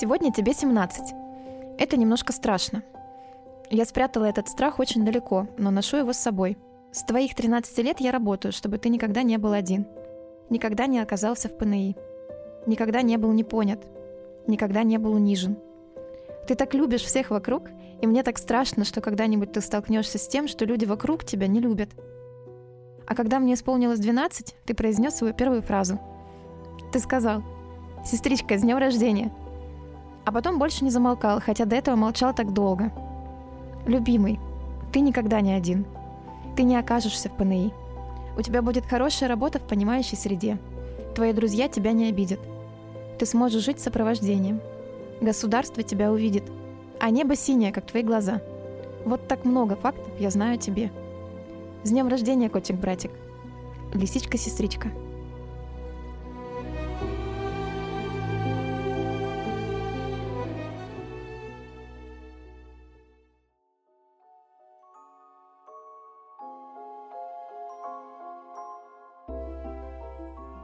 Сегодня тебе 17. Это немножко страшно. Я спрятала этот страх очень далеко, но ношу его с собой. С твоих 13 лет я работаю, чтобы ты никогда не был один. Никогда не оказался в ПНИ. Никогда не был не понят. Никогда не был унижен. Ты так любишь всех вокруг, и мне так страшно, что когда-нибудь ты столкнешься с тем, что люди вокруг тебя не любят. А когда мне исполнилось 12, ты произнес свою первую фразу. Ты сказал, «Сестричка, с днем рождения!» А потом больше не замолкал, хотя до этого молчал так долго. Любимый, ты никогда не один. Ты не окажешься в ПНИ. У тебя будет хорошая работа в понимающей среде. Твои друзья тебя не обидят. Ты сможешь жить сопровождением. Государство тебя увидит. А небо синее, как твои глаза. Вот так много фактов я знаю о тебе. С днем рождения, котик-братик. Лисичка-сестричка.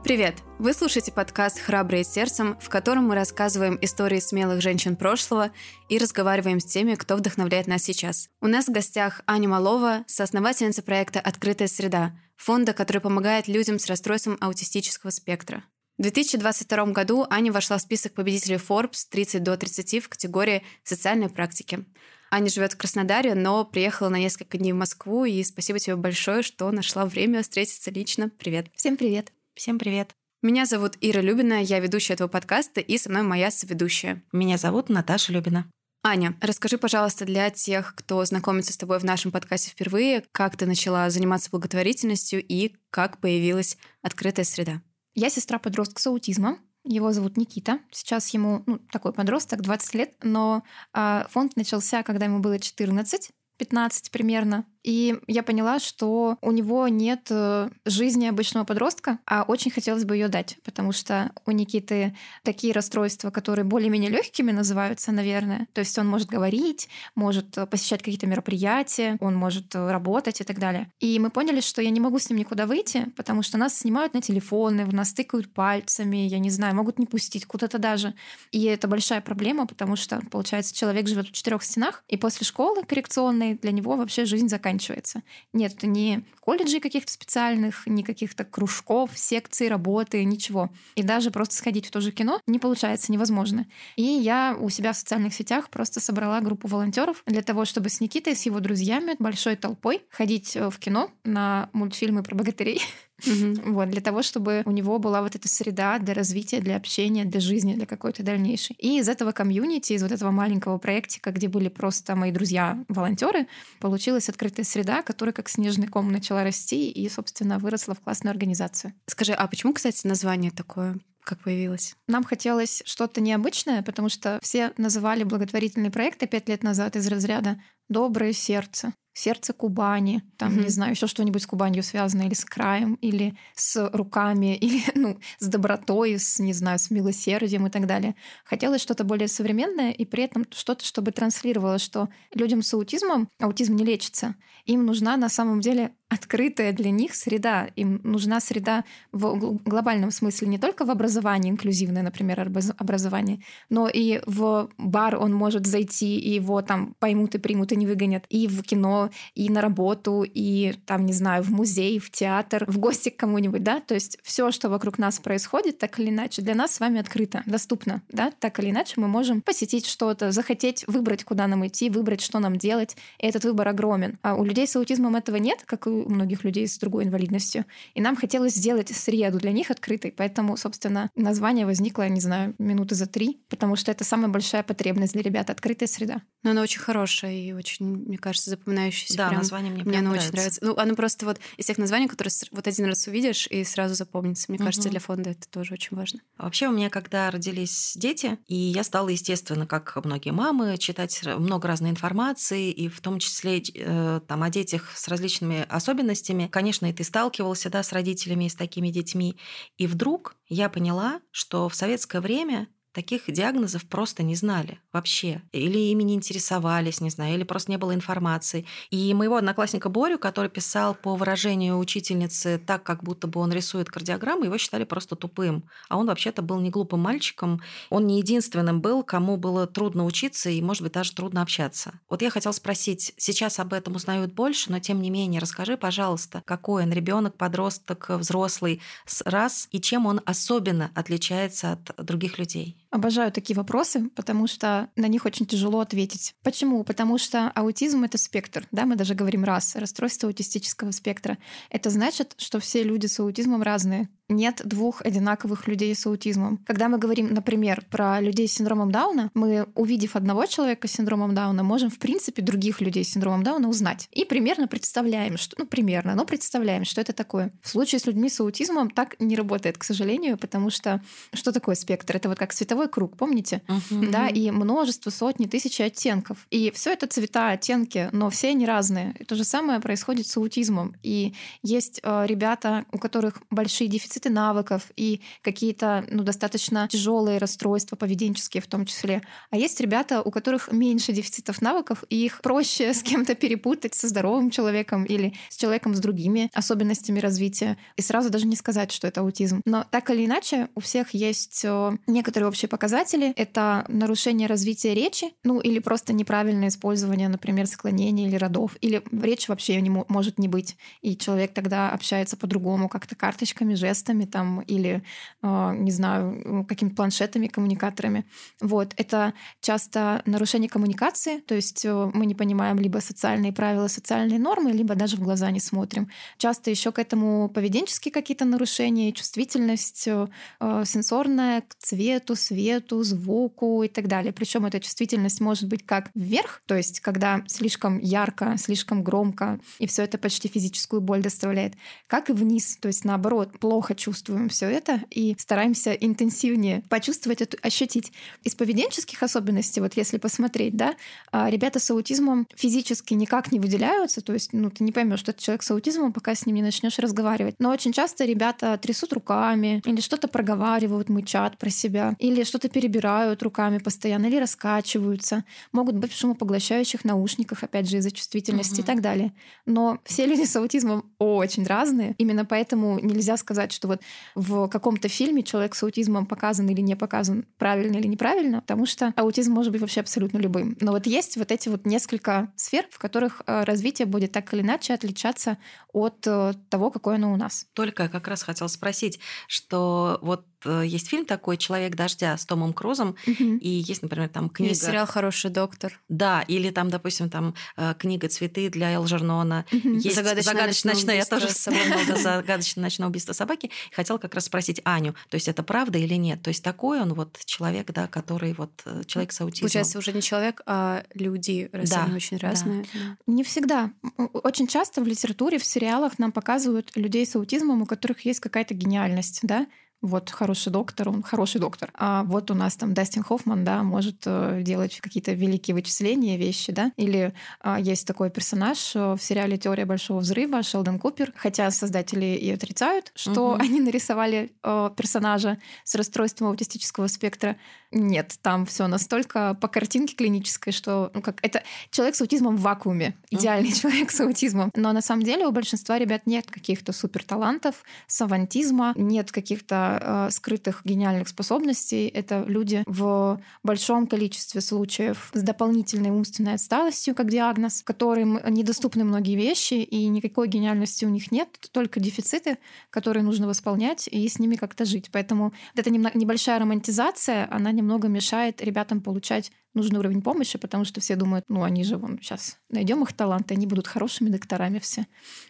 Привет! Вы слушаете подкаст «Храбрые сердцем», в котором мы рассказываем истории смелых женщин прошлого и разговариваем с теми, кто вдохновляет нас сейчас. У нас в гостях Аня Малова, соосновательница проекта «Открытая среда», фонда, который помогает людям с расстройством аутистического спектра. В 2022 году Аня вошла в список победителей Forbes 30 до 30 в категории «Социальные практики». Аня живет в Краснодаре, но приехала на несколько дней в Москву, и спасибо тебе большое, что нашла время встретиться лично. Привет. Всем привет. Всем привет. Меня зовут Ира Любина, я ведущая этого подкаста, и со мной моя соведущая. Меня зовут Наташа Любина. Аня, расскажи, пожалуйста, для тех, кто знакомится с тобой в нашем подкасте впервые, как ты начала заниматься благотворительностью и как появилась открытая среда. Я сестра подростка с аутизмом. Его зовут Никита. Сейчас ему ну, такой подросток, 20 лет, но э, фонд начался, когда ему было 14. 15 примерно. И я поняла, что у него нет э, жизни обычного подростка, а очень хотелось бы ее дать, потому что у Никиты такие расстройства, которые более-менее легкими называются, наверное. То есть он может говорить, может э, посещать какие-то мероприятия, он может э, работать и так далее. И мы поняли, что я не могу с ним никуда выйти, потому что нас снимают на телефоны, в нас тыкают пальцами, я не знаю, могут не пустить куда-то даже. И это большая проблема, потому что, получается, человек живет в четырех стенах, и после школы коррекционной для него вообще жизнь заканчивается заканчивается. Нет, не колледжей каких-то специальных, ни каких-то кружков, секций, работы, ничего. И даже просто сходить в то же кино не получается, невозможно. И я у себя в социальных сетях просто собрала группу волонтеров для того, чтобы с Никитой, с его друзьями, большой толпой ходить э, в кино на мультфильмы про богатырей. Угу. Вот, для того, чтобы у него была вот эта среда для развития, для общения, для жизни, для какой-то дальнейшей. И из этого комьюнити, из вот этого маленького проектика, где были просто мои друзья-волонтеры, получилась открытая среда, которая как снежный ком начала расти и, собственно, выросла в классную организацию. Скажи, а почему, кстати, название такое? как появилось? Нам хотелось что-то необычное, потому что все называли благотворительные проекты пять лет назад из разряда «доброе сердце» сердце Кубани, там, mm-hmm. не знаю, еще что-нибудь с Кубанью связано, или с краем, или с руками, или, ну, с добротой, с, не знаю, с милосердием и так далее. Хотелось что-то более современное, и при этом что-то, чтобы транслировало, что людям с аутизмом аутизм не лечится. Им нужна на самом деле открытая для них среда. Им нужна среда в глобальном смысле не только в образовании, инклюзивное, например, образование, но и в бар он может зайти, и его там поймут и примут, и не выгонят, и в кино, и на работу, и там, не знаю, в музей, в театр, в гости к кому-нибудь, да, то есть все, что вокруг нас происходит, так или иначе, для нас с вами открыто, доступно, да, так или иначе мы можем посетить что-то, захотеть выбрать, куда нам идти, выбрать, что нам делать, и этот выбор огромен. А у людей с аутизмом этого нет, как и у многих людей с другой инвалидностью. И нам хотелось сделать среду для них открытой. Поэтому, собственно, название возникло, не знаю, минуты за три, потому что это самая большая потребность для ребят — открытая среда. Но она очень хорошая и очень, мне кажется, запоминающаяся. Да, прям. название мне Мне оно очень нравится. Ну, оно просто вот из тех названий, которые вот один раз увидишь и сразу запомнится. Мне угу. кажется, для фонда это тоже очень важно. Вообще у меня, когда родились дети, и я стала, естественно, как многие мамы, читать много разной информации, и в том числе э, там о детях с различными особенностями. Конечно, и ты сталкивался да, с родителями и с такими детьми. И вдруг я поняла, что в советское время таких диагнозов просто не знали вообще. Или ими не интересовались, не знаю, или просто не было информации. И моего одноклассника Борю, который писал по выражению учительницы так, как будто бы он рисует кардиограммы, его считали просто тупым. А он вообще-то был не глупым мальчиком. Он не единственным был, кому было трудно учиться и, может быть, даже трудно общаться. Вот я хотела спросить, сейчас об этом узнают больше, но тем не менее, расскажи, пожалуйста, какой он ребенок, подросток, взрослый, раз, и чем он особенно отличается от других людей? Обожаю такие вопросы, потому что на них очень тяжело ответить. Почему? Потому что аутизм — это спектр. Да, мы даже говорим раз, расстройство аутистического спектра. Это значит, что все люди с аутизмом разные нет двух одинаковых людей с аутизмом. Когда мы говорим, например, про людей с синдромом Дауна, мы, увидев одного человека с синдромом Дауна, можем, в принципе, других людей с синдромом Дауна узнать. И примерно представляем, что, ну, примерно, но представляем, что это такое. В случае с людьми с аутизмом так не работает, к сожалению, потому что что такое спектр? Это вот как световой круг, помните? Uh-huh. Да, и множество, сотни, тысячи оттенков. И все это цвета, оттенки, но все они разные. И то же самое происходит с аутизмом. И есть э, ребята, у которых большие дефициты дефициты навыков и какие-то ну, достаточно тяжелые расстройства поведенческие в том числе. А есть ребята, у которых меньше дефицитов навыков, и их проще с кем-то перепутать со здоровым человеком или с человеком с другими особенностями развития. И сразу даже не сказать, что это аутизм. Но так или иначе, у всех есть э, некоторые общие показатели. Это нарушение развития речи, ну или просто неправильное использование, например, склонения или родов. Или речь вообще не может не быть. И человек тогда общается по-другому, как-то карточками, жестами тестами там или, а, не знаю, какими-то планшетами, коммуникаторами. Вот. Это часто нарушение коммуникации, то есть э, мы не понимаем либо социальные правила, социальные нормы, либо даже в глаза не смотрим. Часто еще к этому поведенческие какие-то нарушения, чувствительность э, э, сенсорная к цвету, свету, звуку и так далее. Причем эта чувствительность может быть как вверх, то есть когда слишком ярко, слишком громко, и все это почти физическую боль доставляет, как и вниз, то есть наоборот, плохо чувствуем все это и стараемся интенсивнее почувствовать это, ощутить. Из поведенческих особенностей, вот если посмотреть, да, а, ребята с аутизмом физически никак не выделяются, то есть, ну, ты не поймешь, что это человек с аутизмом, пока с ним не начнешь разговаривать. Но очень часто ребята трясут руками или что-то проговаривают, мычат про себя, или что-то перебирают руками постоянно, или раскачиваются, могут быть в шумопоглощающих наушниках, опять же, из-за чувствительности угу. и так далее. Но все люди с аутизмом очень разные, именно поэтому нельзя сказать, что вот в каком-то фильме человек с аутизмом показан или не показан правильно или неправильно, потому что аутизм может быть вообще абсолютно любым. Но вот есть вот эти вот несколько сфер, в которых э, развитие будет так или иначе отличаться от э, того, какое оно у нас. Только как раз хотел спросить, что вот Э, есть фильм такой «Человек дождя» с Томом Крузом, угу. и есть, например, там книга... Есть сериал «Хороший доктор». Да, или там, допустим, там книга «Цветы» для Элжернона. Угу. Есть «Загадочное, загадочное ночное Я тоже с собой много «Загадочное ночное убийство собаки». Хотела как раз спросить Аню, то есть это правда или нет? То есть такой он вот человек, да, который вот э, человек с аутизмом. Получается, уже не человек, а люди, раз да, они очень разные. Да. Не всегда. Очень часто в литературе, в сериалах нам показывают людей с аутизмом, у которых есть какая-то гениальность, да, вот хороший доктор, он хороший доктор. А вот у нас там Дастин Хоффман, да, может э, делать какие-то великие вычисления, вещи, да. Или а, есть такой персонаж э, в сериале «Теория большого взрыва» Шелдон Купер, хотя создатели и отрицают, что угу. они нарисовали э, персонажа с расстройством аутистического спектра. Нет, там все настолько по картинке клинической, что ну, как это человек с аутизмом в вакууме, идеальный uh-huh. человек с аутизмом. Но на самом деле у большинства ребят нет каких-то суперталантов, савантизма, нет каких-то э, скрытых гениальных способностей. Это люди в большом количестве случаев с дополнительной умственной отсталостью, как диагноз, которым недоступны многие вещи, и никакой гениальности у них нет, только дефициты, которые нужно восполнять, и с ними как-то жить. Поэтому вот эта небольшая романтизация, она не немного мешает ребятам получать нужный уровень помощи, потому что все думают, ну они же вон сейчас найдем их таланты, они будут хорошими докторами все.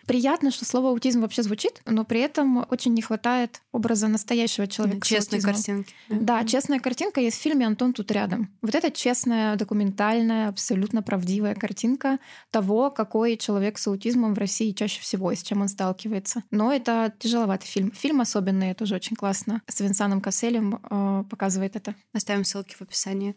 Приятно, что слово аутизм вообще звучит, но при этом очень не хватает образа настоящего человека. Честной картинки. Да, mm-hmm. честная картинка есть в фильме «Антон тут рядом». Вот это честная, документальная, абсолютно правдивая картинка того, какой человек с аутизмом в России чаще всего и с чем он сталкивается. Но это тяжеловатый фильм. Фильм особенный, тоже очень классно. С Винсаном Касселем э, показывает это. Оставим ссылки в описании.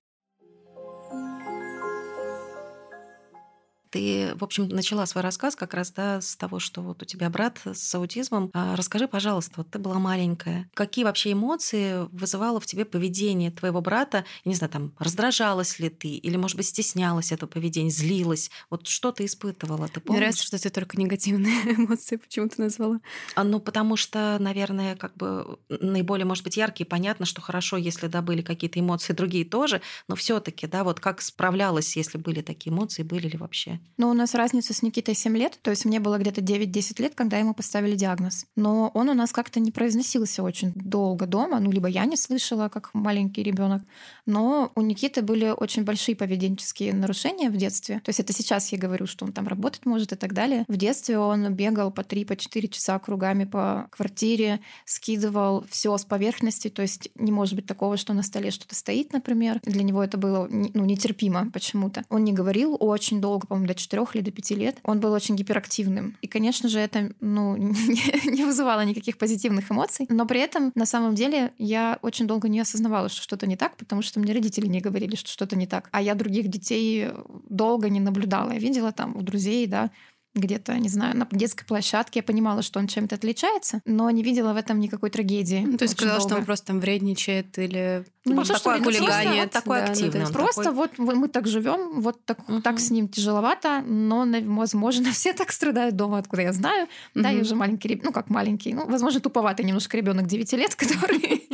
Ты, в общем, начала свой рассказ как раз да, с того, что вот у тебя брат с аутизмом. А расскажи, пожалуйста, вот ты была маленькая. Какие вообще эмоции вызывало в тебе поведение твоего брата? Я не знаю, там, раздражалась ли ты? Или, может быть, стеснялась этого поведения, злилась? Вот что ты испытывала? Ты помнишь? Мне нравится, что ты только негативные эмоции почему-то назвала. А, ну, потому что, наверное, как бы наиболее, может быть, яркие. Понятно, что хорошо, если да, были какие-то эмоции, другие тоже, но все таки да, вот как справлялась, если были такие эмоции, были ли вообще? Но у нас разница с Никитой 7 лет, то есть мне было где-то 9-10 лет, когда ему поставили диагноз. Но он у нас как-то не произносился очень долго дома, ну, либо я не слышала, как маленький ребенок. Но у Никиты были очень большие поведенческие нарушения в детстве. То есть это сейчас я говорю, что он там работать может и так далее. В детстве он бегал по 3-4 по часа кругами по квартире, скидывал все с поверхности, то есть не может быть такого, что на столе что-то стоит, например. Для него это было ну, нетерпимо почему-то. Он не говорил очень долго, по-моему, до 4 или до 5 лет, он был очень гиперактивным. И, конечно же, это ну, не вызывало никаких позитивных эмоций. Но при этом, на самом деле, я очень долго не осознавала, что что-то не так, потому что мне родители не говорили, что что-то не так. А я других детей долго не наблюдала. Я видела там у друзей, да, где-то, не знаю, на детской площадке. Я понимала, что он чем-то отличается, но не видела в этом никакой трагедии. Ну, то есть сказала, что он просто там вредничает или ну, то, что хулиганит. Такой да, активный. Ну, просто такой... вот мы так живем, вот так, угу. так с ним тяжеловато, но, возможно, все так страдают дома, откуда я знаю. Угу. Да, я уже маленький, ну как маленький, ну, возможно, туповатый немножко ребенок 9 лет, который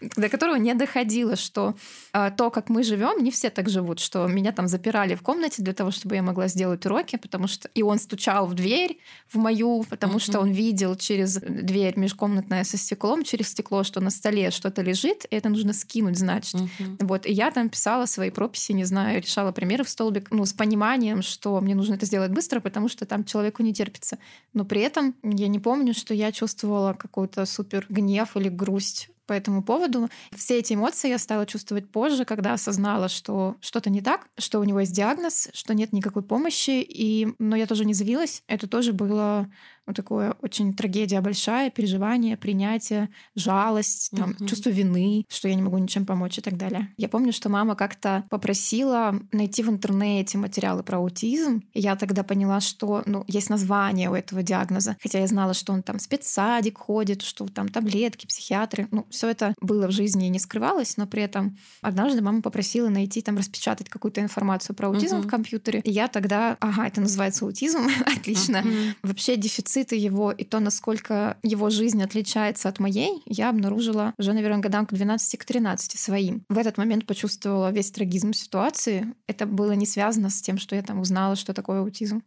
до которого не доходило, что э, то, как мы живем, не все так живут, что меня там запирали в комнате для того, чтобы я могла сделать уроки, потому что и он стучал в дверь в мою, потому uh-huh. что он видел через дверь межкомнатная со стеклом, через стекло, что на столе что-то лежит, и это нужно скинуть, значит. Uh-huh. Вот, и я там писала свои прописи, не знаю, решала примеры в столбик, ну, с пониманием, что мне нужно это сделать быстро, потому что там человеку не терпится. Но при этом я не помню, что я чувствовала какой-то супер гнев или грусть по этому поводу. Все эти эмоции я стала чувствовать позже, когда осознала, что что-то не так, что у него есть диагноз, что нет никакой помощи. И... Но я тоже не злилась. Это тоже было вот такое очень трагедия большая, переживание, принятие, жалость, там, угу. чувство вины, что я не могу ничем помочь и так далее. Я помню, что мама как-то попросила найти в интернете материалы про аутизм, и я тогда поняла, что ну, есть название у этого диагноза, хотя я знала, что он там спецсадик ходит, что там таблетки, психиатры, ну, все это было в жизни и не скрывалось, но при этом однажды мама попросила найти, там, распечатать какую-то информацию про аутизм угу. в компьютере, и я тогда, ага, это называется аутизм, отлично. Угу. Вообще дефицит дефициты его и то, насколько его жизнь отличается от моей, я обнаружила уже, наверное, годам к 12 к 13 своим. В этот момент почувствовала весь трагизм ситуации. Это было не связано с тем, что я там узнала, что такое аутизм.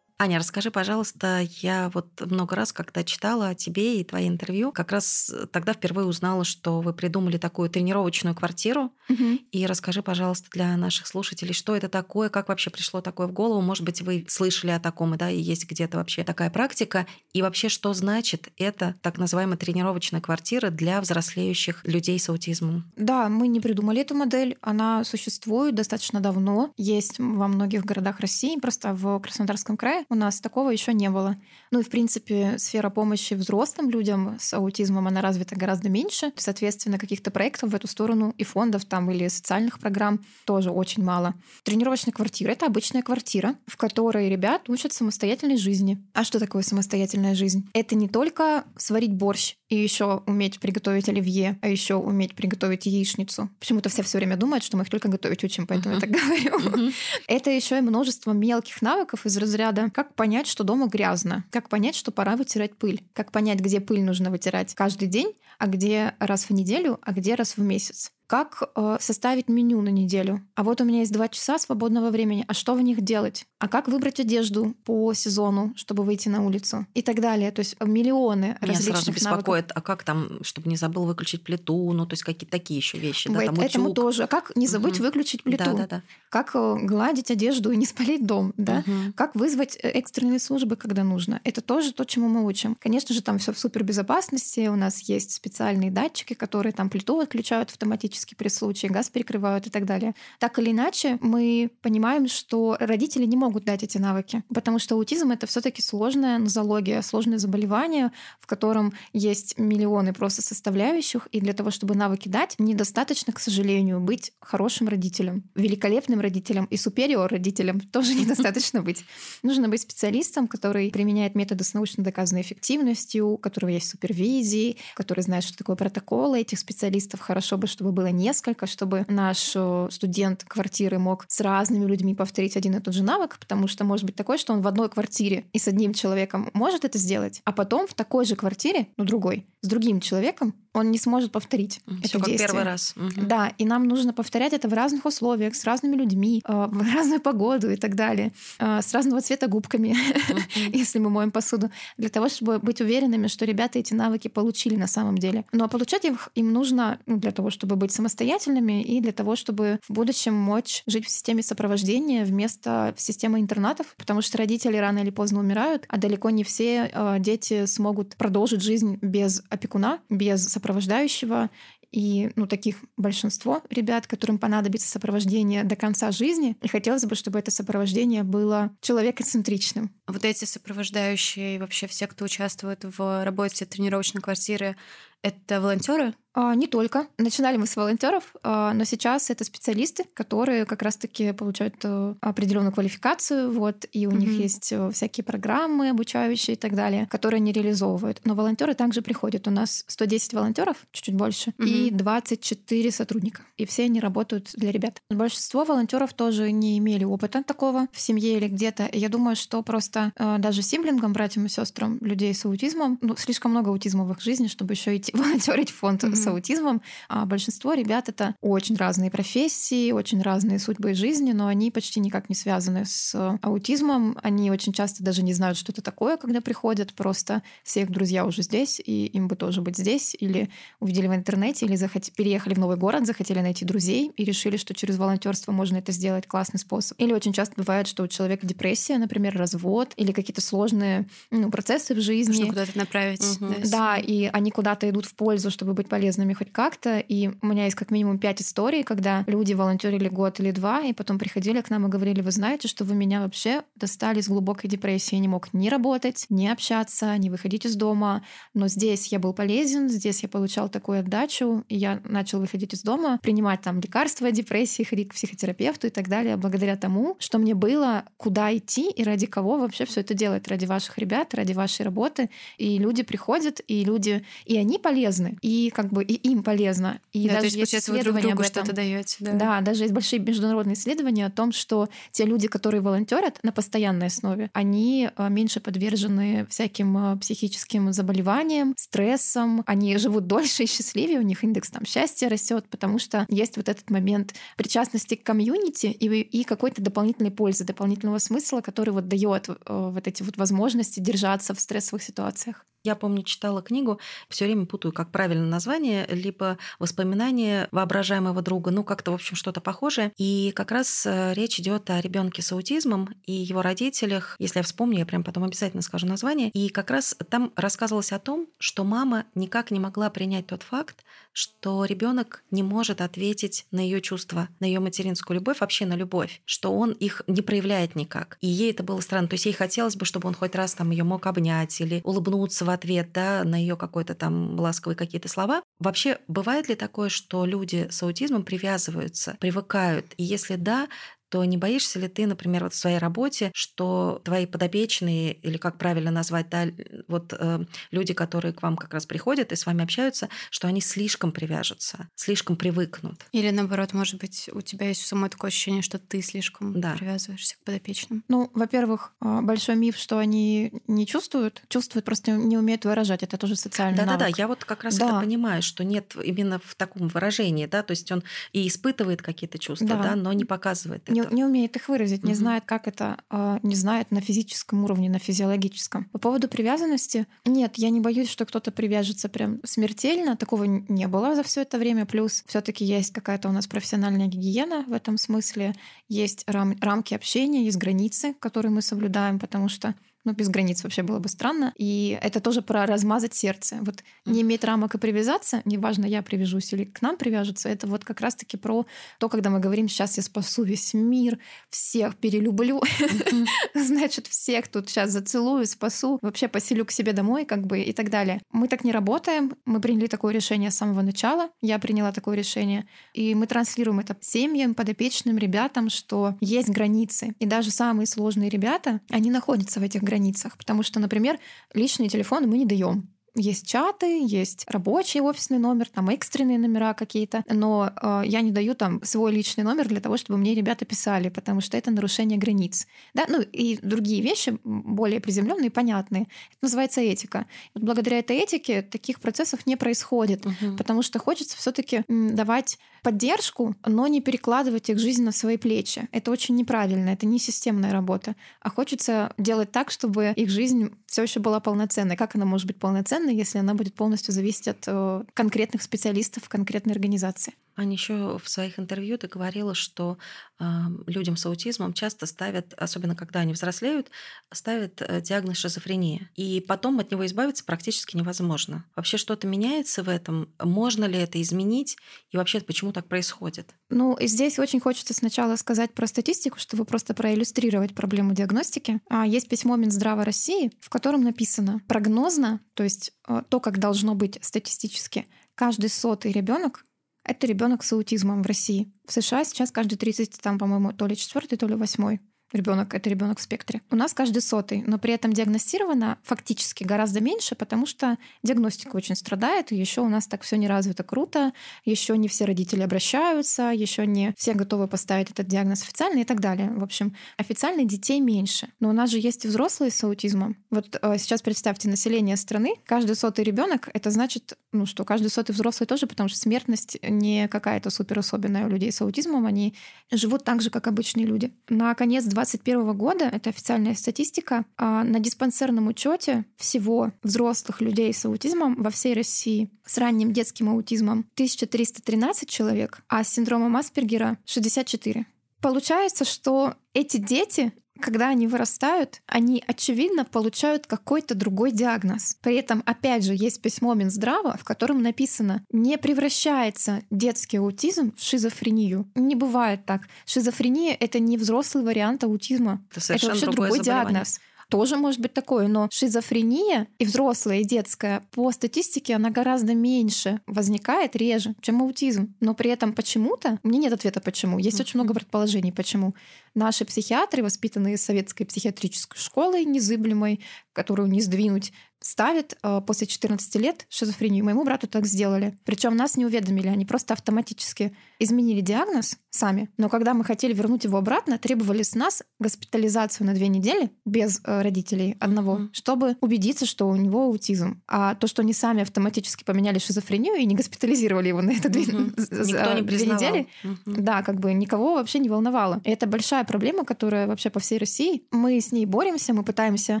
Аня, расскажи, пожалуйста, я вот много раз, когда читала о тебе и твои интервью, как раз тогда впервые узнала, что вы придумали такую тренировочную квартиру. Угу. И расскажи, пожалуйста, для наших слушателей, что это такое, как вообще пришло такое в голову. Может быть, вы слышали о таком, да, и есть где-то вообще такая практика. И вообще, что значит это так называемая тренировочная квартира для взрослеющих людей с аутизмом? Да, мы не придумали эту модель. Она существует достаточно давно. Есть во многих городах России, просто в Краснодарском крае у нас такого еще не было. Ну и, в принципе, сфера помощи взрослым людям с аутизмом, она развита гораздо меньше. Соответственно, каких-то проектов в эту сторону и фондов там или социальных программ тоже очень мало. Тренировочная квартира — это обычная квартира, в которой ребят учат самостоятельной жизни. А что такое самостоятельная жизнь? Это не только сварить борщ и еще уметь приготовить оливье, а еще уметь приготовить яичницу. Почему-то все все время думают, что мы их только готовить учим, поэтому uh-huh. я так говорю. Uh-huh. Это еще и множество мелких навыков из разряда как понять, что дома грязно, как понять, что пора вытирать пыль, как понять, где пыль нужно вытирать каждый день, а где раз в неделю, а где раз в месяц как э, составить меню на неделю. А вот у меня есть два часа свободного времени, а что в них делать? А как выбрать одежду по сезону, чтобы выйти на улицу? И так далее. То есть миллионы Меня различных сразу беспокоит, навыков. а как там, чтобы не забыл выключить плиту, ну то есть какие-то такие еще вещи. Да, там утюг. этому тоже. А как не забыть угу. выключить плиту? Да, да, да. Как э, гладить одежду и не спалить дом? Да? Угу. Как вызвать э, экстренные службы, когда нужно? Это тоже то, чему мы учим. Конечно же, там все в супербезопасности. У нас есть специальные датчики, которые там плиту отключают автоматически автоматически при случае, газ перекрывают и так далее. Так или иначе, мы понимаем, что родители не могут дать эти навыки, потому что аутизм — это все таки сложная нозология, сложное заболевание, в котором есть миллионы просто составляющих, и для того, чтобы навыки дать, недостаточно, к сожалению, быть хорошим родителем, великолепным родителем и супериор родителем тоже недостаточно быть. Нужно быть специалистом, который применяет методы с научно доказанной эффективностью, у которого есть супервизии, который знает, что такое протоколы этих специалистов. Хорошо бы, чтобы было несколько, чтобы наш э, студент квартиры мог с разными людьми повторить один и тот же навык, потому что может быть такое, что он в одной квартире и с одним человеком может это сделать, а потом в такой же квартире, ну другой, с другим человеком он не сможет повторить Всё это как действие. первый раз. Мгм. Да, и нам нужно повторять это в разных условиях, с разными людьми, э, в разную погоду и так далее, э, с разного цвета губками, если мы моем посуду, для того, чтобы быть уверенными, что ребята эти навыки получили на самом деле. Ну а получать их им нужно ну, для того, чтобы быть самостоятельными и для того, чтобы в будущем мочь жить в системе сопровождения вместо системы интернатов, потому что родители рано или поздно умирают, а далеко не все э, дети смогут продолжить жизнь без опекуна, без сопровождающего, и ну, таких большинство ребят, которым понадобится сопровождение до конца жизни. И хотелось бы, чтобы это сопровождение было человекоцентричным. Вот эти сопровождающие и вообще все, кто участвует в работе тренировочной квартиры, это волонтеры? А, не только. Начинали мы с волонтеров, а, но сейчас это специалисты, которые как раз-таки получают э, определенную квалификацию, вот, и у них Мгм. есть э, всякие программы обучающие и так далее, которые они реализовывают. Но волонтеры также приходят. У нас 110 волонтеров, чуть-чуть больше, и 24 сотрудника. И все они работают для ребят. Большинство волонтеров тоже не имели опыта такого в семье или где-то. Я думаю, что просто э, даже симблингам, братьям и сестрам людей с аутизмом, ну, слишком много аутизма в их жизни, чтобы еще идти волонтерить в фонд Мгм. с аутизмом. А большинство ребят это очень разные профессии, очень разные судьбы и жизни, но они почти никак не связаны с аутизмом. Они очень часто даже не знают, что это такое, когда приходят. Просто все их друзья уже здесь, и им бы тоже быть здесь. Или увидели в интернете, или захот... переехали в новый город, захотели найти друзей и решили, что через волонтерство можно это сделать. Классный способ. Или очень часто бывает, что у человека депрессия, например, развод, или какие-то сложные ну, процессы в жизни. Нужно куда-то направить. Мгм. да, Да, и они куда-то идут в пользу, чтобы быть полезными хоть как-то. И у меня есть как минимум пять историй, когда люди волонтерили год или два, и потом приходили к нам и говорили, вы знаете, что вы меня вообще достали из глубокой депрессии. Я не мог ни работать, ни общаться, ни выходить из дома. Но здесь я был полезен, здесь я получал такую отдачу, и я начал выходить из дома, принимать там лекарства от депрессии, ходить к психотерапевту и так далее, благодаря тому, что мне было куда идти и ради кого вообще все это делать. Ради ваших ребят, ради вашей работы. И люди приходят, и люди, и они полезны, и как бы и им полезно. И Да, то даже есть, есть получается, вы друг другу что-то даете. Да. Да, даже есть большие международные исследования о том, что те люди, которые волонтерят на постоянной основе, они э, меньше подвержены всяким э, психическим заболеваниям, стрессам, они живут дольше и счастливее, у них индекс там счастья растет, потому что есть вот этот момент причастности к комьюнити и, и какой-то дополнительной пользы, дополнительного смысла, который вот дает э, вот эти вот возможности держаться в стрессовых ситуациях. Я помню, читала книгу, все время путаю, как правильно название, либо воспоминания воображаемого друга, ну как-то, в общем, что-то похожее. И как раз э, речь идет о ребенке с аутизмом и его родителях. Если я вспомню, я прям потом обязательно скажу название. И как раз там рассказывалось о том, что мама никак не могла принять тот факт, что ребенок не может ответить на ее чувства, на ее материнскую любовь, вообще на любовь, что он их не проявляет никак. И ей это было странно. То есть ей хотелось бы, чтобы он хоть раз там ее мог обнять или улыбнуться в ответ да, на ее какой-то там ласковые какие-то слова. Вообще, бывает ли такое, что люди с аутизмом привязываются, привыкают? И если да, то не боишься ли ты, например, вот в своей работе, что твои подопечные, или как правильно назвать, да, вот э, люди, которые к вам как раз приходят и с вами общаются, что они слишком привяжутся, слишком привыкнут? Или наоборот, может быть, у тебя есть самое такое ощущение, что ты слишком Да. привязываешься к подопечным. Ну, во-первых, э, большой миф, что они не чувствуют, чувствуют, просто не умеют выражать. Это тоже социальный Да-да-да, навык. я вот как раз Да. это понимаю, что нет именно в таком выражении, да, то есть он и испытывает какие-то чувства, Да. да, но не показывает не, этого. не умеет их выразить, не знает, как это, а, не знает на физическом уровне, на физиологическом. По поводу привязанности, нет, я не боюсь, что кто-то привяжется прям смертельно. Такого не было за все это время. Плюс все-таки есть какая-то у нас профессиональная гигиена в этом смысле. Есть рам- рамки общения, есть границы, которые мы соблюдаем, потому что Ну, без границ вообще было бы странно. И это тоже про размазать сердце. Вот не иметь рамок и привязаться, неважно, я привяжусь или к нам привяжутся, это вот как раз-таки про то, когда мы говорим, сейчас я спасу весь мир, всех перелюблю, значит, всех тут сейчас зацелую, спасу, вообще поселю к себе домой, как бы, и так далее. Мы так не работаем, мы приняли такое решение с самого начала, я приняла такое решение, и мы транслируем это семьям, подопечным, ребятам, что есть границы. И даже самые сложные ребята, они находятся в этих границах, потому что, например, личные телефоны мы не даем. Есть чаты, есть рабочий офисный номер, там экстренные номера какие-то, но э, я не даю там свой личный номер для того, чтобы мне ребята писали, потому что это нарушение границ. Да? Ну и другие вещи более приземленные, понятные. Это называется этика. Вот благодаря этой этике таких процессов не происходит, угу. потому что хочется все-таки давать поддержку, но не перекладывать их жизнь на свои плечи. Это очень неправильно, это не системная работа. А хочется делать так, чтобы их жизнь все еще была полноценной. Как она может быть полноценной, если она будет полностью зависеть от э, конкретных специалистов конкретной организации? Аня еще в своих интервью ты говорила, что э, людям с аутизмом часто ставят, особенно когда они взрослеют, ставят э, диагноз шизофрения. И потом от него избавиться практически невозможно. Вообще что-то меняется в этом? Можно ли это изменить? И вообще почему так происходит? Ну, здесь очень хочется сначала сказать про статистику, чтобы просто проиллюстрировать проблему диагностики. А есть письмо Минздрава России, в котором написано прогнозно, то есть э, то, как должно быть статистически, каждый сотый ребенок это ребенок с аутизмом в России. В США сейчас каждый 30, там, по-моему, то ли четвертый, то ли восьмой ребенок это ребенок в спектре. У нас каждый сотый, но при этом диагностировано фактически гораздо меньше, потому что диагностика очень страдает, и еще у нас так все не развито круто, еще не все родители обращаются, еще не все готовы поставить этот диагноз официально и так далее. В общем, официально детей меньше. Но у нас же есть взрослые с аутизмом. Вот э, сейчас представьте население страны, каждый сотый ребенок, это значит, ну что, каждый сотый взрослый тоже, потому что смертность не какая-то супер особенная у людей с аутизмом, они живут так же, как обычные люди. На конец 2021 года, это официальная статистика, а, на диспансерном учете всего взрослых людей с аутизмом во всей России с ранним детским аутизмом 1313 человек, а с синдромом Аспергера 64. Получается, что эти дети когда они вырастают, они, очевидно, получают какой-то другой диагноз. При этом, опять же, есть письмо Минздрава, в котором написано «Не превращается детский аутизм в шизофрению». Не бывает так. Шизофрения — это не взрослый вариант аутизма. Это, это вообще другой диагноз тоже может быть такое, но шизофрения и взрослая, и детская, по статистике она гораздо меньше возникает, реже, чем аутизм. Но при этом почему-то, мне нет ответа почему, есть очень много предположений почему. Наши психиатры, воспитанные советской психиатрической школой незыблемой, которую не сдвинуть, ставят э, после 14 лет шизофрению. Моему брату так сделали. Причем нас не уведомили, они просто автоматически изменили диагноз сами. Но когда мы хотели вернуть его обратно, требовали с нас госпитализацию на две недели без э, родителей одного, mm-hmm. чтобы убедиться, что у него аутизм. А то, что они сами автоматически поменяли шизофрению и не госпитализировали его на это mm-hmm. две, две недели, mm-hmm. да, как бы никого вообще не волновало. И это большая проблема, которая вообще по всей России. Мы с ней боремся, мы пытаемся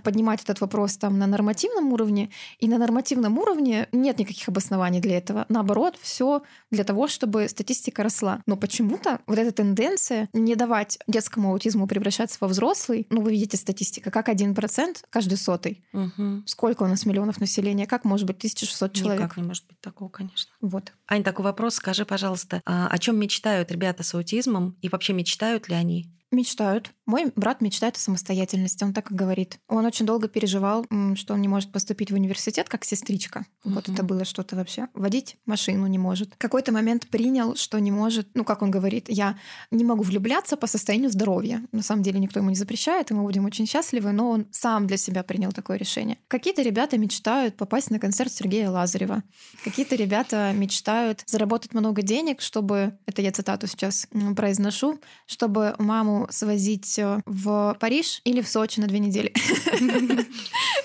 поднимать этот вопрос там на нормативном уровне, и на нормативном уровне нет никаких обоснований для этого. Наоборот, все для того, чтобы статистика росла. Но почему-то вот эта тенденция не давать детскому аутизму превращаться во взрослый, ну, вы видите статистика, как 1% каждый сотый. Угу. Сколько у нас миллионов населения? Как может быть 1600 человек? Никак не может быть такого, конечно. Вот. Ань, такой вопрос. Скажи, пожалуйста, а о чем мечтают ребята с аутизмом и вообще мечтают ли они? Мечтают. Мой брат мечтает о самостоятельности, он так и говорит. Он очень долго переживал, что он не может поступить в университет как сестричка. Uh-huh. Вот это было что-то вообще. Водить машину не может. В какой-то момент принял, что не может, ну, как он говорит, я не могу влюбляться по состоянию здоровья. На самом деле никто ему не запрещает, и мы будем очень счастливы, но он сам для себя принял такое решение. Какие-то ребята мечтают попасть на концерт Сергея Лазарева. Какие-то ребята мечтают заработать много денег, чтобы, это я цитату сейчас произношу, чтобы маму свозить э, в Париж или в Сочи на две недели.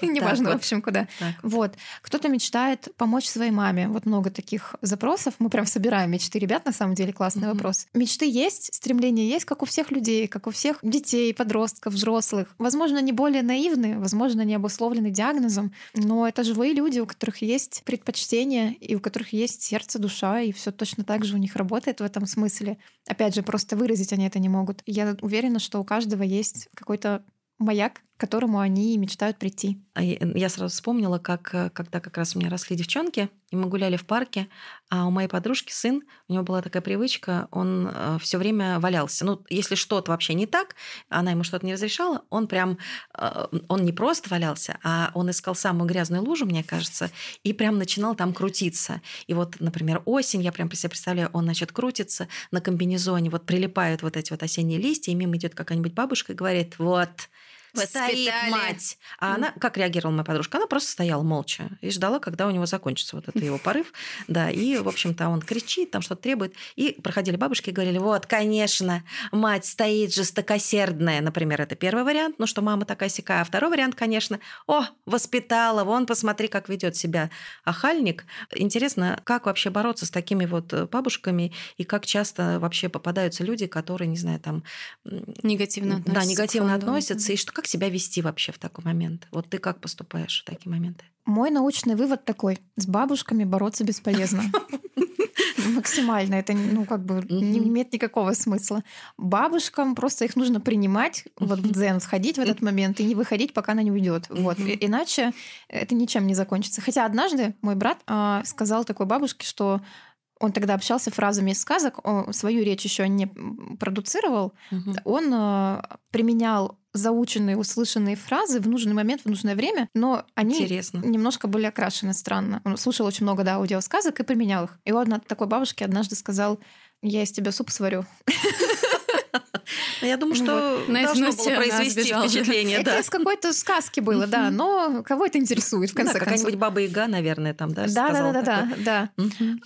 Неважно, в общем, куда. Вот. Кто-то мечтает помочь своей маме. Вот много таких запросов. Мы прям собираем мечты ребят, на самом деле, классный вопрос. Мечты есть, стремления есть, как у всех людей, как у всех детей, подростков, взрослых. Возможно, не более наивны, возможно, не обусловлены диагнозом, но это живые люди, у которых есть предпочтения и у которых есть сердце, душа, и все точно так же у них работает в этом смысле. Опять же, просто выразить они это не могут. Я уверена, что у каждого есть какой-то маяк к которому они мечтают прийти. А я сразу вспомнила, как э, когда как раз у меня росли девчонки, и мы гуляли в парке, а у моей подружки сын, у него была такая привычка, он э, все время валялся. Ну, если что-то вообще не так, она ему что-то не разрешала, он прям, э, он не просто валялся, а он искал самую грязную лужу, мне кажется, и прям начинал там крутиться. И вот, например, осень, я прям себе представляю, он, значит, крутится на комбинезоне, вот прилипают вот эти вот осенние листья, и мимо идет какая-нибудь бабушка и говорит, вот, Воспитали. стоит мать. А она, как реагировала моя подружка? Она просто стояла молча и ждала, когда у него закончится вот этот его порыв. Да, и, в общем-то, он кричит, там что-то требует. И проходили бабушки и говорили, вот, конечно, мать стоит жестокосердная. Например, это первый вариант, ну что мама такая сякая. А второй вариант, конечно, о, воспитала, вон, посмотри, как ведет себя ахальник. Интересно, как вообще бороться с такими вот бабушками и как часто вообще попадаются люди, которые, не знаю, там... Негативно относятся. Да, негативно относятся. И что, как себя вести вообще в такой момент? Вот ты как поступаешь в такие моменты? Мой научный вывод такой: с бабушками бороться бесполезно. Максимально это, ну, как бы не имеет никакого смысла. Бабушкам просто их нужно принимать, вот в дзен входить в этот момент и не выходить, пока она не уйдет. Вот. Иначе это ничем не закончится. Хотя однажды мой брат а, сказал такой бабушке, что он тогда общался фразами из сказок, он свою речь еще не продуцировал, угу. он э, применял заученные, услышанные фразы в нужный момент, в нужное время, но они Интересно. немножко были окрашены странно. Он слушал очень много да, аудиосказок и применял их. И он от такой бабушки однажды сказал, я из тебя суп сварю. Ну, я думаю, что должно было произвести впечатление. Это из какой-то сказки было, да, но кого это интересует, в конце концов. какая-нибудь Баба Яга, наверное, там, да, Да, да, да, да, да.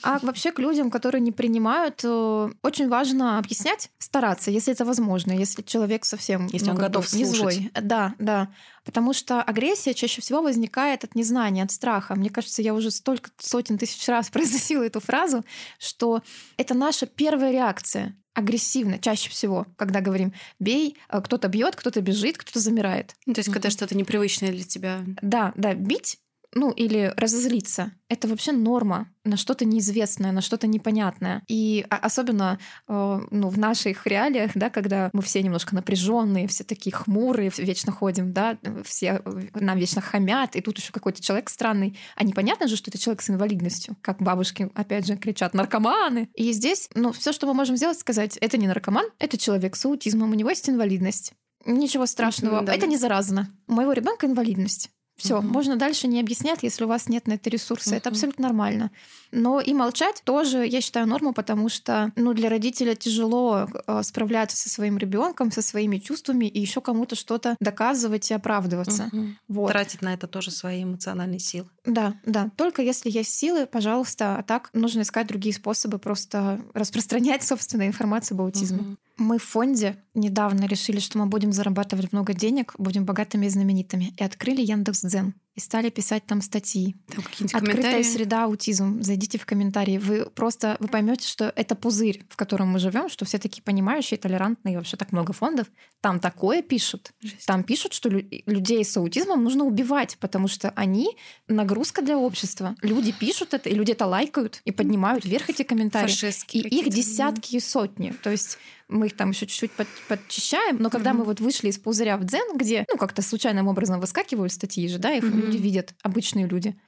А вообще к людям, которые не принимают, э, очень важно объяснять, стараться, если это возможно, если человек совсем... Если он ну, готов слушать. Да, да. Потому что агрессия чаще всего возникает от незнания, от страха. Мне кажется, я уже столько сотен тысяч раз произносила эту фразу, что это наша первая реакция агрессивно чаще всего, когда говорим бей, э, кто-то бьет, кто-то бежит, кто-то замирает. Ну, то есть, когда что-то непривычное для тебя. Да, да, бить ну или разозлиться. Это вообще норма на что-то неизвестное, на что-то непонятное. И особенно э, ну, в наших реалиях, да, когда мы все немножко напряженные, все такие хмурые, вечно ходим, да, все нам вечно хамят, и тут еще какой-то человек странный. А непонятно же, что это человек с инвалидностью, как бабушки, опять же, кричат наркоманы. И здесь, ну, все, что мы можем сделать, сказать, это не наркоман, это человек с аутизмом, у него есть инвалидность. Ничего страшного, да. это не заразно. У моего ребенка инвалидность. Все, угу. можно дальше не объяснять, если у вас нет на это ресурса. Угу. Это абсолютно нормально. Но и молчать тоже, я считаю, норму, потому что ну, для родителя тяжело э, справляться со своим ребенком, со своими чувствами и еще кому-то что-то доказывать и оправдываться. Угу. Вот. Тратить на это тоже свои эмоциональные силы. Да, да. Только если есть силы, пожалуйста. А так нужно искать другие способы просто распространять собственную информацию об аутизме. Угу. Мы в фонде недавно решили, что мы будем зарабатывать много денег, будем богатыми и знаменитыми, и открыли Яндекс.Дзен и стали писать там статьи. Там Открытая среда аутизм. Зайдите в комментарии. Вы просто вы поймете, что это пузырь, в котором мы живем, что все такие понимающие, толерантные, вообще так много фондов. Там такое пишут. Жесть. Там пишут, что людей с аутизмом нужно убивать, потому что они нагрузка для общества. Люди пишут это, и люди это лайкают и поднимают вверх эти комментарии. Фашистские и их десятки и сотни. То есть мы их там еще чуть-чуть под, подчищаем, но когда mm-hmm. мы вот вышли из пузыря в дзен, где, ну, как-то случайным образом выскакивают статьи же, да, их mm-hmm. люди видят, обычные люди.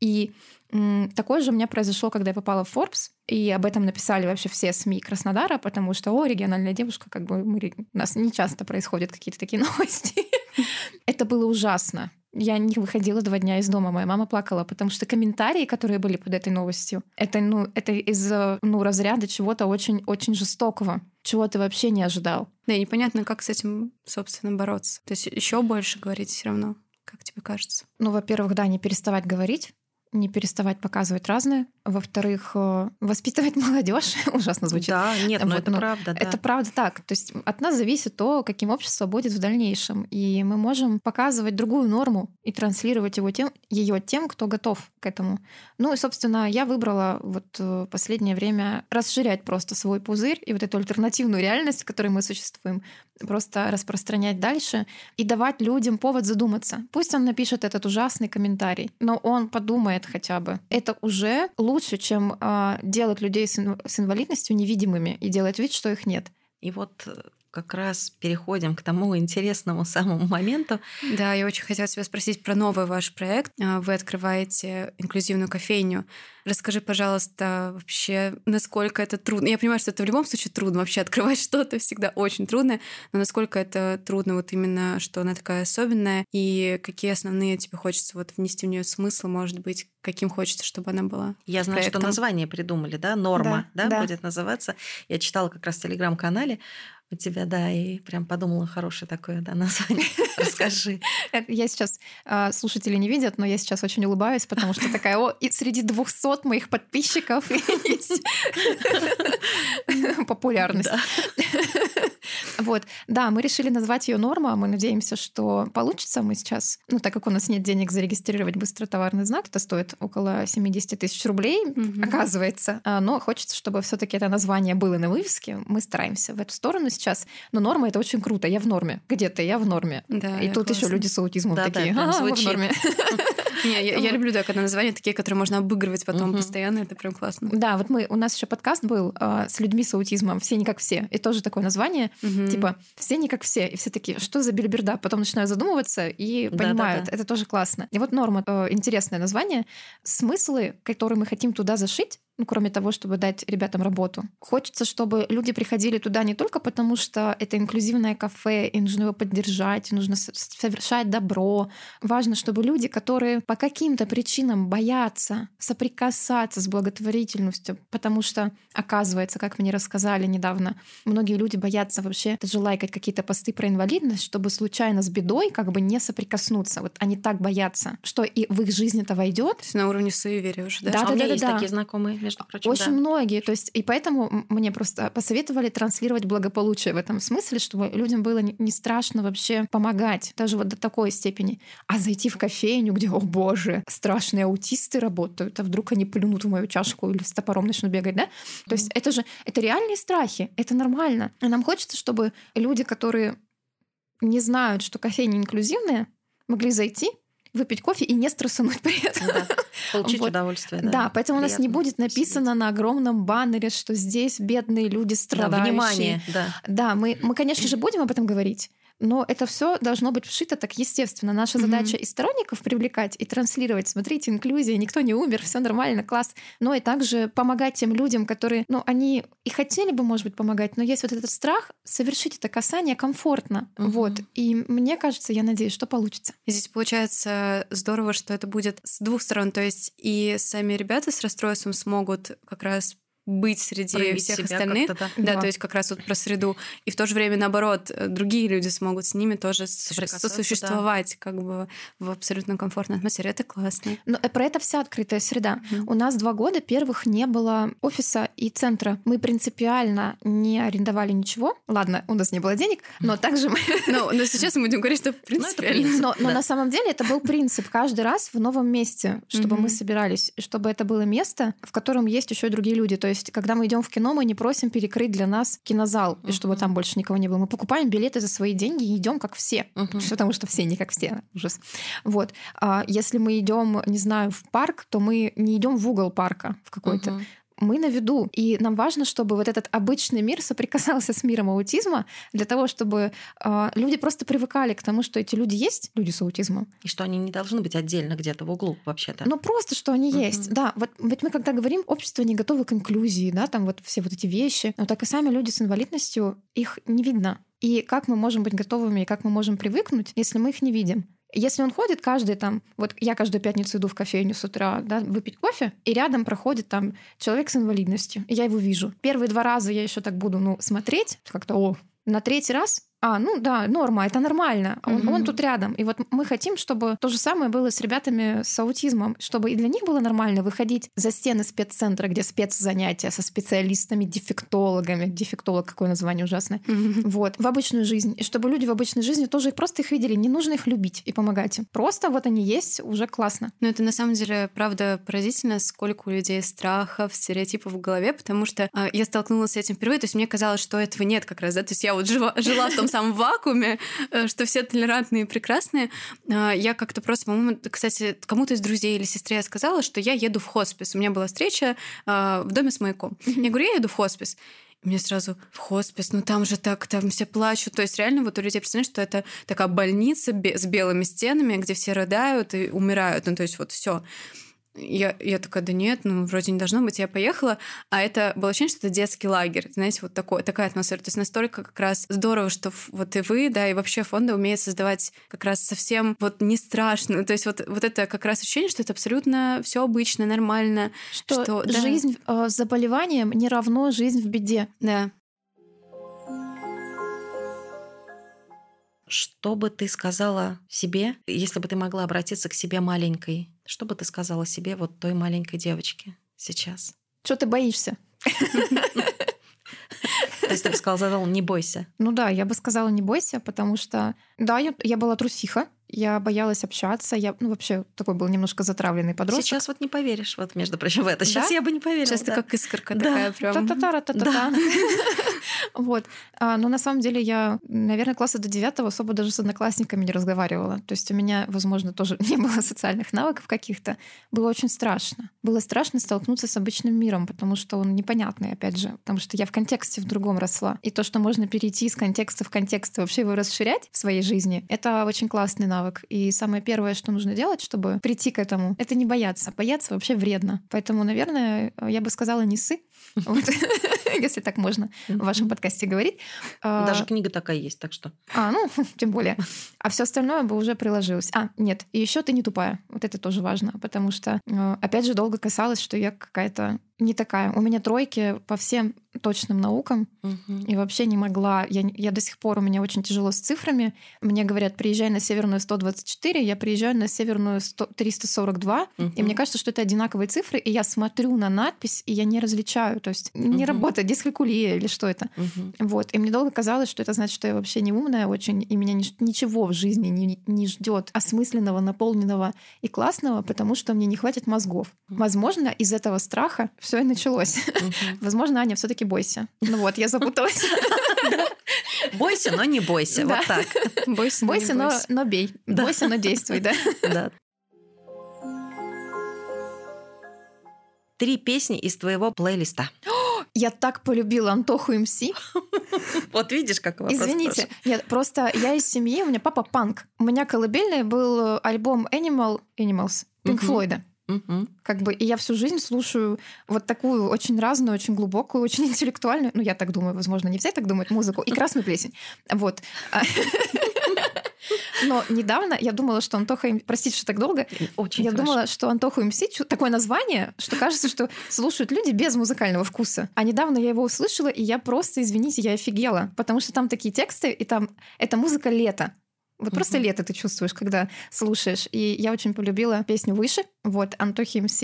И м, такое же у меня произошло, когда я попала в Forbes, и об этом написали вообще все СМИ Краснодара, потому что, о, региональная девушка, как бы мы, у нас не часто происходят какие-то такие новости. Это было ужасно. Я не выходила два дня из дома, моя мама плакала, потому что комментарии, которые были под этой новостью, это, ну, это из ну, разряда чего-то очень-очень жестокого, чего ты вообще не ожидал. Да, и непонятно, как с этим, собственно, бороться. То есть еще больше говорить все равно, как тебе кажется? Ну, во-первых, да, не переставать говорить, не переставать показывать разное. Во-вторых, э, воспитывать молодежь ужасно звучит. Да, нет, но вот, это но правда. Да. Это правда так. То есть от нас зависит то, каким общество будет в дальнейшем. И мы можем показывать другую норму и транслировать его тем, ее тем, кто готов к этому. Ну и, собственно, я выбрала вот э, последнее время расширять просто свой пузырь и вот эту альтернативную реальность, в которой мы существуем, просто распространять дальше и давать людям повод задуматься. Пусть он напишет этот ужасный комментарий, но он подумает хотя бы. Это уже лучше, чем э, делать людей с, с инвалидностью невидимыми и делать вид, что их нет. И вот как раз переходим к тому интересному самому моменту. Да, я очень хотела тебя спросить про новый ваш проект. А, вы открываете инклюзивную кофейню. Расскажи, пожалуйста, вообще, насколько это трудно. Я понимаю, что это в любом случае трудно вообще открывать что-то, всегда очень трудно, но насколько это трудно вот именно, что она такая особенная, и какие основные тебе хочется вот внести в нее смысл, может быть, каким хочется, чтобы она была. Я знаю, проектом. что название придумали, да, норма, да, да, да, будет называться. Я читала как раз в телеграм-канале у тебя, да, и прям подумала, хорошее такое, да, название. Расскажи. Я сейчас, а, слушатели не видят, но я сейчас очень улыбаюсь, потому что такая, о, и среди 200 моих подписчиков есть популярность. Вот, да, мы решили назвать ее норма. Мы надеемся, что получится. Мы сейчас, ну, так как у нас нет денег зарегистрировать быстро товарный знак, это стоит около 70 тысяч рублей, оказывается. А, но хочется, чтобы все-таки это название было на вывеске. Мы стараемся в эту сторону сейчас. Но норма это очень круто. Я в норме. Где-то я в норме. Да, И тут еще люди с аутизмом да, такие. Да, а, в норме. Не, я, я люблю, да, когда названия такие, которые можно обыгрывать потом угу. постоянно, это прям классно. Да, вот мы, у нас еще подкаст был э, с людьми с аутизмом, все не как все, и тоже такое название, угу. типа все не как все, и все такие, что за бельберда, потом начинают задумываться и понимают, да, да, да. это тоже классно. И вот норма, э, интересное название, смыслы, которые мы хотим туда зашить, ну, кроме того, чтобы дать ребятам работу. Хочется, чтобы люди приходили туда не только потому, что это инклюзивное кафе, и нужно его поддержать, нужно совершать добро. Важно, чтобы люди, которые по каким-то причинам боятся соприкасаться с благотворительностью, потому что, оказывается, как мне рассказали недавно, многие люди боятся вообще даже лайкать какие-то посты про инвалидность, чтобы случайно с бедой как бы не соприкоснуться. Вот они так боятся, что и в их жизнь это войдет. На уровне суеверия уже, да? Да, да, да, есть да. такие знакомые между прочим. Очень да. многие. То есть, и поэтому мне просто посоветовали транслировать благополучие в этом смысле, чтобы людям было не страшно вообще помогать, даже вот до такой степени. А зайти в кофейню, где, о боже, страшные аутисты работают, а вдруг они плюнут в мою чашку или с топором начнут бегать, да? То есть это же, это реальные страхи, это нормально. И нам хочется, чтобы люди, которые не знают, что кофейня инклюзивная, могли зайти, выпить кофе и не стрессануть при этом. Да, получить вот. удовольствие. Да, да поэтому Приятно у нас не будет написано на огромном баннере, что здесь бедные люди страдающие. Да, внимание, да. Да, мы, мы, конечно же, будем об этом говорить, но это все должно быть вшито так естественно. Наша mm-hmm. задача и сторонников привлекать, и транслировать. Смотрите, инклюзия, никто не умер, все нормально, класс. Но и также помогать тем людям, которые, ну, они и хотели бы, может быть, помогать, но есть вот этот страх совершить это касание комфортно. Mm-hmm. Вот. И мне кажется, я надеюсь, что получится. Здесь получается здорово, что это будет с двух сторон. То есть и сами ребята с расстройством смогут как раз быть среди Проявить всех остальных. Да. да, то есть как раз вот про среду. И в то же время, наоборот, другие люди смогут с ними тоже сосуществовать да. как бы в абсолютно комфортной атмосфере. Это классно. Но э, про это вся открытая среда. Mm-hmm. У нас два года первых не было офиса и центра. Мы принципиально не арендовали ничего. Ладно, у нас не было денег, но также мы... Но, но сейчас мы будем говорить, что принципиально. Но, но на самом деле это был принцип каждый раз в новом месте, чтобы мы собирались, чтобы это было место, в котором есть еще и другие люди. То есть, когда мы идем в кино, мы не просим перекрыть для нас кинозал, uh-huh. чтобы там больше никого не было. Мы покупаем билеты за свои деньги и идем как все, uh-huh. потому что все не как все. Ужас. Вот. А если мы идем, не знаю, в парк, то мы не идем в угол парка в какой-то. Uh-huh мы на виду. И нам важно, чтобы вот этот обычный мир соприкасался с миром аутизма, для того, чтобы э, люди просто привыкали к тому, что эти люди есть, люди с аутизмом. И что они не должны быть отдельно где-то в углу вообще-то. Ну просто, что они есть. Да, вот ведь мы когда говорим, общество не готово к инклюзии, да, там вот все вот эти вещи, но так и сами люди с инвалидностью, их не видно. И как мы можем быть готовыми, и как мы можем привыкнуть, если мы их не видим? Если он ходит каждый там, вот я каждую пятницу иду в кофейню с утра, да, выпить кофе, и рядом проходит там человек с инвалидностью, и я его вижу. Первые два раза я еще так буду, ну, смотреть, как-то, о, на третий раз а, ну да, норма, это нормально. Он, mm-hmm. он тут рядом. И вот мы хотим, чтобы то же самое было с ребятами с аутизмом, чтобы и для них было нормально выходить за стены спеццентра, где спецзанятия со специалистами, дефектологами. Дефектолог, какое название ужасное. Mm-hmm. Вот, в обычную жизнь. И чтобы люди в обычной жизни тоже их просто их видели. Не нужно их любить и помогать им. Просто вот они есть, уже классно. Ну, это на самом деле, правда, поразительно, сколько у людей страхов, стереотипов в голове, потому что э, я столкнулась с этим впервые. То есть мне казалось, что этого нет как раз, да? То есть я вот жила, жила в том самом вакууме, э, что все толерантные и прекрасные. А, я как-то просто, по-моему, кстати, кому-то из друзей или сестре я сказала, что я еду в хоспис. У меня была встреча а, в доме с маяком. Я говорю, я еду в хоспис. мне сразу в хоспис, ну там же так, там все плачут. То есть реально вот у людей представляешь, что это такая больница с белыми стенами, где все рыдают и умирают. Ну то есть вот все. Я, я такая, да нет, ну, вроде не должно быть. Я поехала, а это было ощущение, что это детский лагерь. Знаете, вот такой, такая атмосфера. То есть настолько как раз здорово, что вот и вы, да, и вообще фонды умеют создавать как раз совсем вот не страшно. То есть вот, вот это как раз ощущение, что это абсолютно все обычно, нормально. Что, что жизнь да. э, с заболеванием не равно жизнь в беде. Да. Что бы ты сказала себе, если бы ты могла обратиться к себе маленькой? Что бы ты сказала себе, вот той маленькой девочке сейчас? Что ты боишься? То есть ты бы сказала, не бойся. Ну да, я бы сказала, не бойся, потому что, да, я, я была трусиха, я боялась общаться. Я, ну, вообще такой был немножко затравленный подросток. Сейчас вот не поверишь, вот, между прочим, в это. Сейчас да? я бы не поверила. Сейчас да. ты как искорка да. такая прям. Та-та-та-та-та. Вот. А, но на самом деле я, наверное, класса до девятого особо даже с одноклассниками не разговаривала. То есть у меня, возможно, тоже не было социальных навыков каких-то. Было очень страшно. Было страшно столкнуться с обычным миром, потому что он непонятный, опять же. Потому что я в контексте в другом росла. И то, что можно перейти из контекста в контекст и вообще его расширять в своей жизни, это очень классный навык. И самое первое, что нужно делать, чтобы прийти к этому, это не бояться. Бояться вообще вредно. Поэтому, наверное, я бы сказала, не сы. если так можно в вашем подкасте говорить. А, Даже книга такая есть, так что. А, ну, тем более. А все остальное бы уже приложилось. А, нет, и еще ты не тупая. Вот это тоже важно, потому что, э, опять же, долго касалось, что я какая-то не такая. У меня тройки по всем точным наукам. Угу. И вообще не могла. Я, я до сих пор, у меня очень тяжело с цифрами. Мне говорят, приезжай на северную 124, я приезжаю на северную 100, 342. Угу. И мне кажется, что это одинаковые цифры. И я смотрю на надпись, и я не различаю. То есть угу. не работает дискалькулия или что это. Угу. Вот. И мне долго казалось, что это значит, что я вообще не умная очень, и меня ничего в жизни не, не ждет осмысленного, наполненного и классного, потому что мне не хватит мозгов. Возможно, из этого страха все и началось. Возможно, Аня, все-таки бойся. Ну вот, я запуталась. Бойся, но не бойся. Вот так. Бойся, бойся но, но бей. Бойся, но действуй, да? Да. Три песни из твоего плейлиста. Я так полюбила Антоху МС. Вот видишь, как вопрос Извините, нет, просто я из семьи, у меня папа панк. У меня колыбельный был альбом Animal Animals Пинк Флойда. Угу. Как бы, и я всю жизнь слушаю вот такую очень разную, очень глубокую, очень интеллектуальную, ну, я так думаю, возможно, не все так думают, музыку и красную плесень. Вот. Но недавно я думала, что Антоха... Простите, что так долго. Очень Я хорошо. думала, что Антоха МС такое название, что кажется, что слушают люди без музыкального вкуса. А недавно я его услышала, и я просто, извините, я офигела. Потому что там такие тексты, и там... Это музыка лета. Вот mm-hmm. просто лето ты чувствуешь, когда слушаешь. И я очень полюбила песню «Выше». Вот, Антохи МС.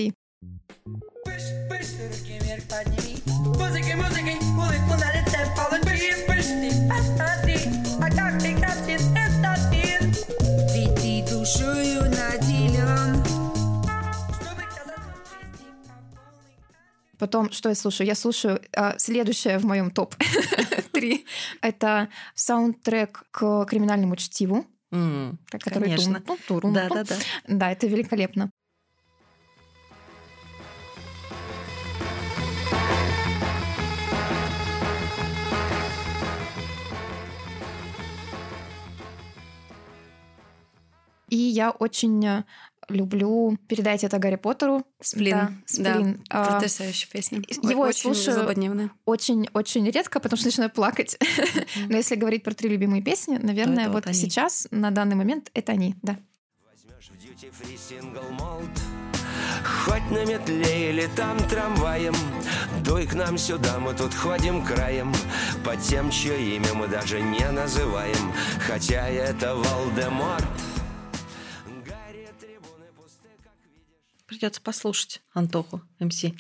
Потом, что я слушаю? Я слушаю а, следующее в моем топ три. Это саундтрек к криминальному чтиву. Mm, который конечно. Да, да, да. Да, это великолепно. И я очень люблю передать это Гарри Поттеру. Сплин. Да, Сплин. Да, а, потрясающая песня. Его очень слушаю очень-очень редко, потому что начинаю плакать. Но если говорить про три любимые песни, наверное, вот, вот сейчас, на данный момент, это они, да. Хоть на метле или там трамваем Дуй к нам сюда, мы тут ходим краем По тем, чье имя мы даже не называем Хотя это Волдеморт Придется послушать Антоху МС.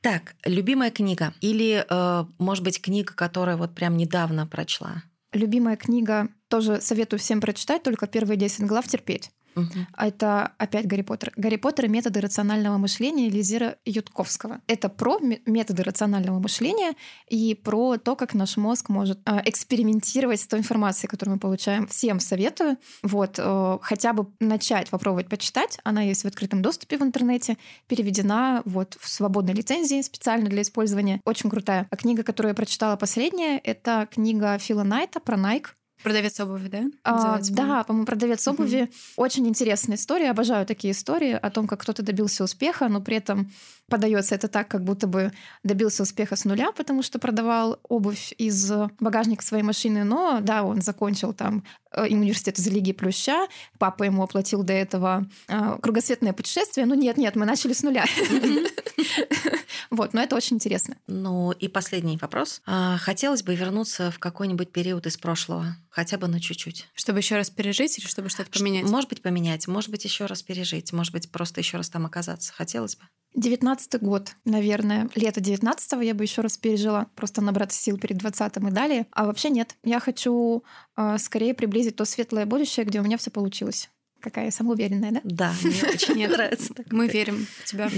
Так, любимая книга или, э, может быть, книга, которая вот прям недавно прочла? Любимая книга тоже советую всем прочитать, только первые 10 глав терпеть. Угу. Это опять Гарри Поттер. Гарри Поттер и методы рационального мышления Лизера Ютковского. Это про методы рационального мышления и про то, как наш мозг может э, экспериментировать с той информацией, которую мы получаем. Всем советую. Вот, э, хотя бы начать попробовать почитать. Она есть в открытом доступе в интернете, переведена вот в свободной лицензии специально для использования. Очень крутая. А книга, которую я прочитала последняя, это книга Фила Найта про Nike. Продавец обуви, да? А, да, по-моему, продавец обуви. Угу. Очень интересная история. Обожаю такие истории о том, как кто-то добился успеха, но при этом подается это так, как будто бы добился успеха с нуля, потому что продавал обувь из багажника своей машины. Но да, он закончил там э, университет из Лиги Плюща, папа ему оплатил до этого э, кругосветное путешествие. Ну нет, нет, мы начали с нуля. Вот, но это очень интересно. Ну и последний вопрос. А, хотелось бы вернуться в какой-нибудь период из прошлого, хотя бы на чуть-чуть. Чтобы еще раз пережить или чтобы что-то поменять? Может быть, поменять, может быть, еще раз пережить, может быть, просто еще раз там оказаться. Хотелось бы. Девятнадцатый год, наверное. Лето девятнадцатого я бы еще раз пережила, просто набраться сил перед двадцатым и далее. А вообще нет. Я хочу э, скорее приблизить то светлое будущее, где у меня все получилось. Какая я самоуверенная, да? Да, мне очень нравится. Мы верим в тебя.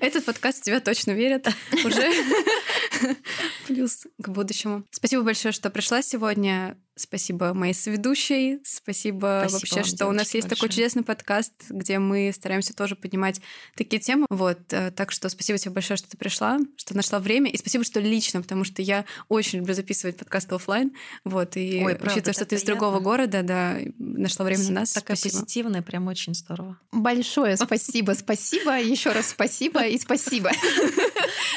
Этот подкаст в тебя точно верят уже. Плюс к будущему. Спасибо большое, что пришла сегодня. Спасибо моей соведущей. Спасибо, Спасибо вообще, вам, что у нас есть большое. такой чудесный подкаст, где мы стараемся тоже поднимать такие темы. Вот, э, так что спасибо тебе большое, что ты пришла, что нашла время. И спасибо, что лично, потому что я очень люблю записывать подкасты офлайн. Вот, и Ой, правда, учитывая, что ты из другого города, да, нашла время на нас. Такая спасибо. позитивная, прям очень здорово. Большое спасибо, спасибо, еще раз спасибо и спасибо.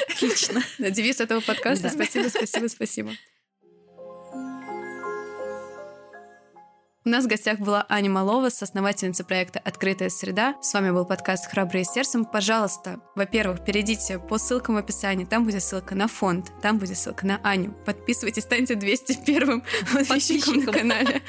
Отлично. Девиз этого подкаста. Спасибо, спасибо, спасибо. У нас в гостях была Аня Малова, соосновательница проекта «Открытая среда». С вами был подкаст «Храбрые сердцем». Пожалуйста, во-первых, перейдите по ссылкам в описании. Там будет ссылка на фонд, там будет ссылка на Аню. Подписывайтесь, станьте 201-м подписчиком на канале.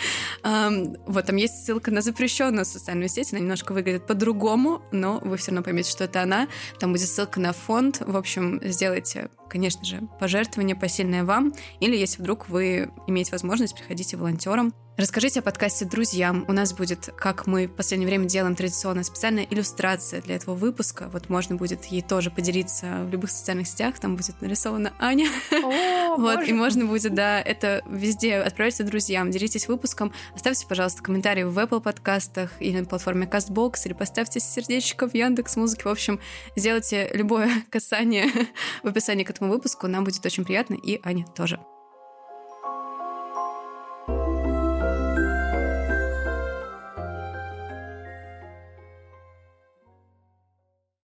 Вот, там есть ссылка на запрещенную социальную сеть. Она немножко выглядит по-другому, но вы все равно поймете, что это она. Там будет ссылка на фонд. В общем, сделайте конечно же, пожертвование посильное вам, или если вдруг вы имеете возможность, приходите волонтером. Расскажите о подкасте друзьям. У нас будет, как мы в последнее время делаем традиционно, специальная иллюстрация для этого выпуска. Вот можно будет ей тоже поделиться в любых социальных сетях. Там будет нарисована Аня. О, вот, и можно будет, да, это везде отправляйте друзьям, делитесь выпуском. Оставьте, пожалуйста, комментарии в Apple подкастах или на платформе CastBox, или поставьте сердечко в Яндекс Музыке. В общем, сделайте любое касание в описании к этому выпуску. Нам будет очень приятно, и Ане тоже.